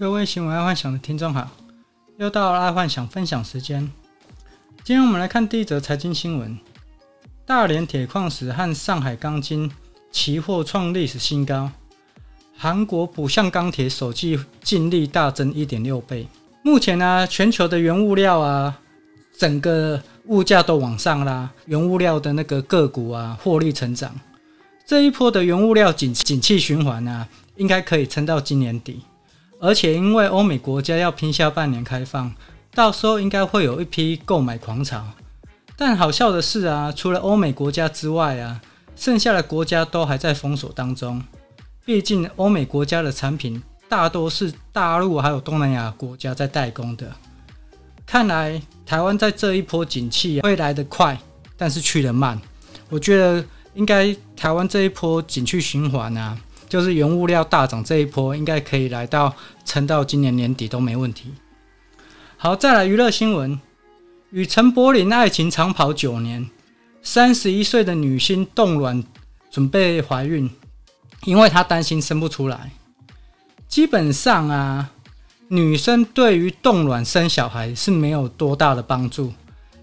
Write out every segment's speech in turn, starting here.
各位新闻爱幻想的听众好，又到了爱幻想分享时间。今天我们来看第一则财经新闻：大连铁矿石和上海钢筋期货创历史新高。韩国浦项钢铁首季净利大增一点六倍。目前呢、全球的原物料啊，整个物价都往上啦，原物料的那个个股啊，获利成长。这一波的原物料景景气循环啊，应该可以撑到今年底。而且因为欧美国家要拼下半年开放，到时候应该会有一批购买狂潮。但好笑的是啊，除了欧美国家之外啊，剩下的国家都还在封锁当中。毕竟欧美国家的产品大多是大陆还有东南亚国家在代工的。看来台湾在这一波景气会来得快，但是去得慢。我觉得应该台湾这一波景气循环啊。就是原物料大涨这一波，应该可以来到撑到今年年底都没问题。好，再来娱乐新闻：与陈柏霖爱情长跑九年，三十一岁的女星冻卵准备怀孕，因为她担心生不出来。基本上啊，女生对于冻卵生小孩是没有多大的帮助，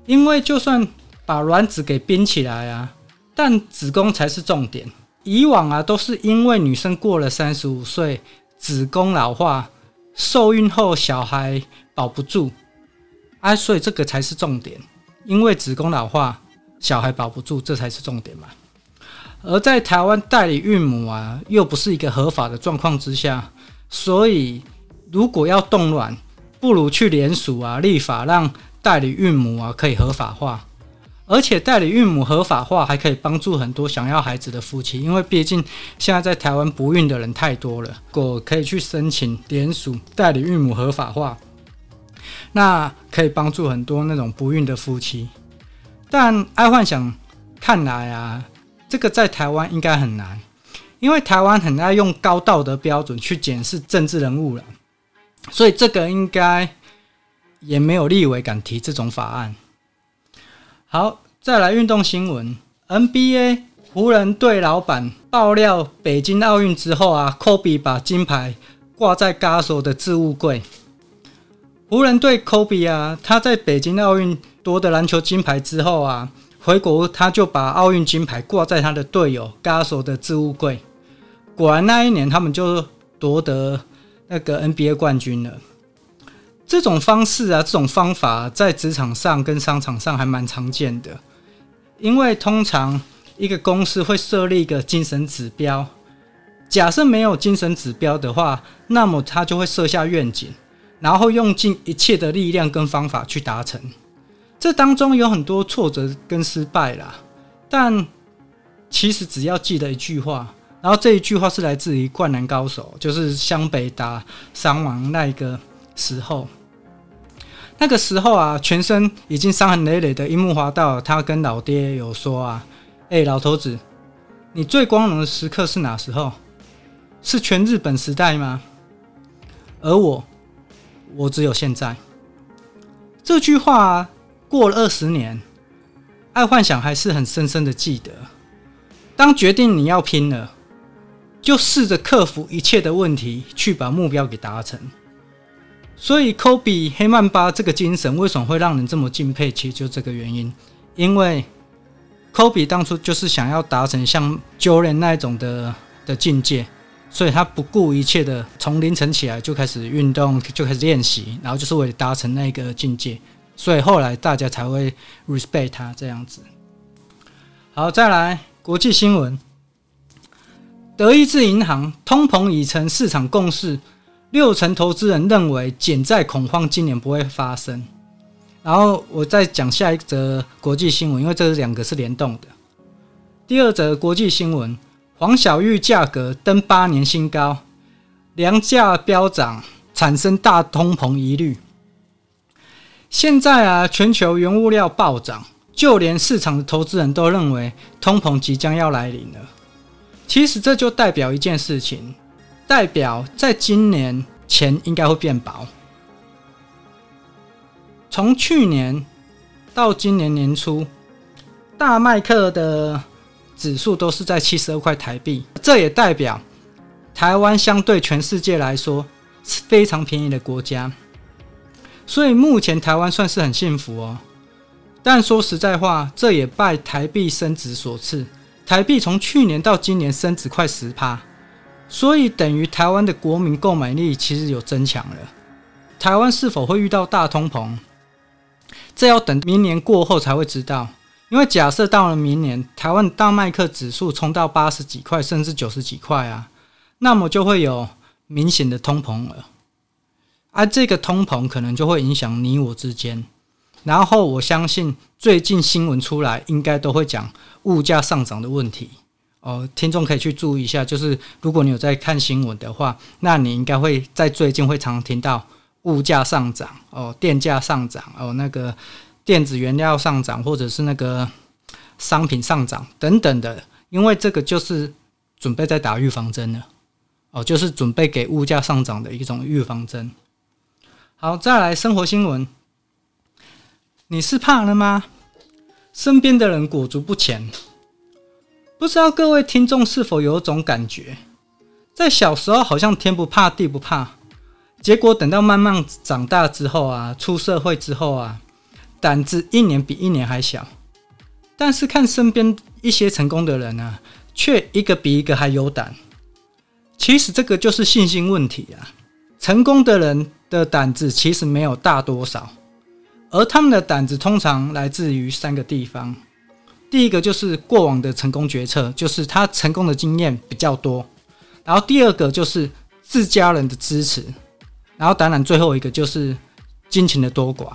因为就算把卵子给冰起来啊，但子宫才是重点。以往啊，都是因为女生过了三十五岁，子宫老化，受孕后小孩保不住，啊，所以这个才是重点。因为子宫老化，小孩保不住，这才是重点嘛。而在台湾代理孕母啊，又不是一个合法的状况之下，所以如果要冻卵，不如去联署啊，立法让代理孕母啊可以合法化。而且代理孕母合法化还可以帮助很多想要孩子的夫妻，因为毕竟现在在台湾不孕的人太多了。如果可以去申请联署代理孕母合法化，那可以帮助很多那种不孕的夫妻。但爱幻想看来啊，这个在台湾应该很难，因为台湾很爱用高道德标准去检视政治人物了，所以这个应该也没有立委敢提这种法案。好，再来运动新闻。NBA 湖人队老板爆料，北京奥运之后啊，科比把金牌挂在嘎手的置物柜。湖人队科比啊，他在北京奥运夺得篮球金牌之后啊，回国他就把奥运金牌挂在他的队友嘎手的置物柜。果然那一年他们就夺得那个 NBA 冠军了。这种方式啊，这种方法在职场上跟商场上还蛮常见的，因为通常一个公司会设立一个精神指标，假设没有精神指标的话，那么他就会设下愿景，然后用尽一切的力量跟方法去达成。这当中有很多挫折跟失败啦，但其实只要记得一句话，然后这一句话是来自于《灌篮高手》，就是湘北打山王那一个时候。那个时候啊，全身已经伤痕累累的樱木花道，他跟老爹有说啊：“哎、老头子，你最光荣的时刻是哪时候？是全日本时代吗？而我，我只有现在。”这句话，过了二十年，爱幻想还是很深深的记得。当决定你要拼了，就试着克服一切的问题，去把目标给达成。所以，科比黑曼巴这个精神为什么会让人这么敬佩？其实就这个原因，因为科比当初就是想要达成像 Jordan 那一种的的境界，所以他不顾一切的从凌晨起来就开始运动，就开始练习，然后就是为了达成那个境界，所以后来大家才会 respect 他这样子。好，再来国际新闻，德意志银行通膨已成市场共识。六成投资人认为减债恐慌今年不会发生。然后我再讲下一则国际新闻，因为这两个是联动的。第二则国际新闻：黄小玉价格登八年新高，粮价飙涨，产生大通膨疑虑。现在啊，全球原物料暴涨，就连市场的投资人都认为通膨即将要来临了。其实这就代表一件事情。代表在今年钱应该会变薄。从去年到今年年初，大麦克的指数都是在七十二块台币，这也代表台湾相对全世界来说是非常便宜的国家。所以目前台湾算是很幸福哦。但说实在话，这也拜台币升值所赐。台币从去年到今年升值快十趴，所以等于台湾的国民购买力其实有增强了。台湾是否会遇到大通膨？这要等明年过后才会知道。因为假设到了明年，台湾大麦克指数冲到八十几块，甚至九十几块啊，那么就会有明显的通膨了。而、这个通膨可能就会影响你我之间。然后我相信最近新闻出来，应该都会讲物价上涨的问题哦。听众可以去注意一下，就是如果你有在看新闻的话，那你应该会在最近会常听到物价上涨哦，电价上涨哦，那个电子原料上涨，或者是那个商品上涨等等的，因为这个就是准备在打预防针了哦，就是准备给物价上涨的一种预防针。好，再来生活新闻。你是怕了吗？身边的人裹足不前。不知道各位听众是否有种感觉，在小时候好像天不怕地不怕，结果等到慢慢长大之后啊，出社会之后啊，胆子一年比一年还小。但是看身边一些成功的人呢、啊，却一个比一个还有胆。其实这个就是信心问题啊。成功的人的胆子其实没有大多少。而他们的胆子通常来自于三个地方，第一个就是过往的成功决策，就是他成功的经验比较多；然后第二个就是自家人的支持；然后当然最后一个就是金钱的多寡。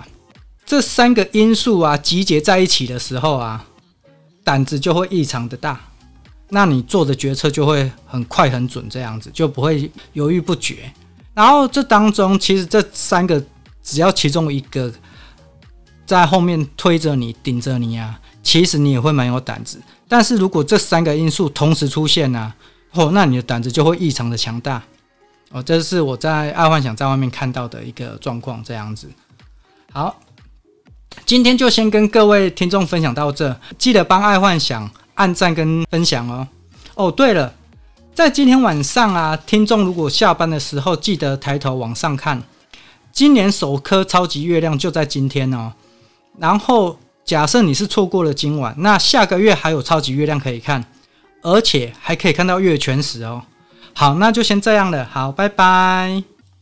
这三个因素啊集结在一起的时候啊，胆子就会异常的大，那你做的决策就会很快很准，这样子就不会犹豫不决。然后这当中其实这三个只要其中一个。在后面推着你、顶着你啊，其实你也会蛮有胆子。但是如果这三个因素同时出现呢、啊？哦，那你的胆子就会异常的强大。哦，这是我在爱幻想在外面看到的一个状况，这样子。好，今天就先跟各位听众分享到这，记得帮爱幻想按赞跟分享哦。哦，对了，在今天晚上啊，听众如果下班的时候记得抬头往上看，今年首颗超级月亮就在今天哦。然后，假设你是错过了今晚，那下个月还有超级月亮可以看，而且还可以看到月全食哦。好，那就先这样了。好，拜拜。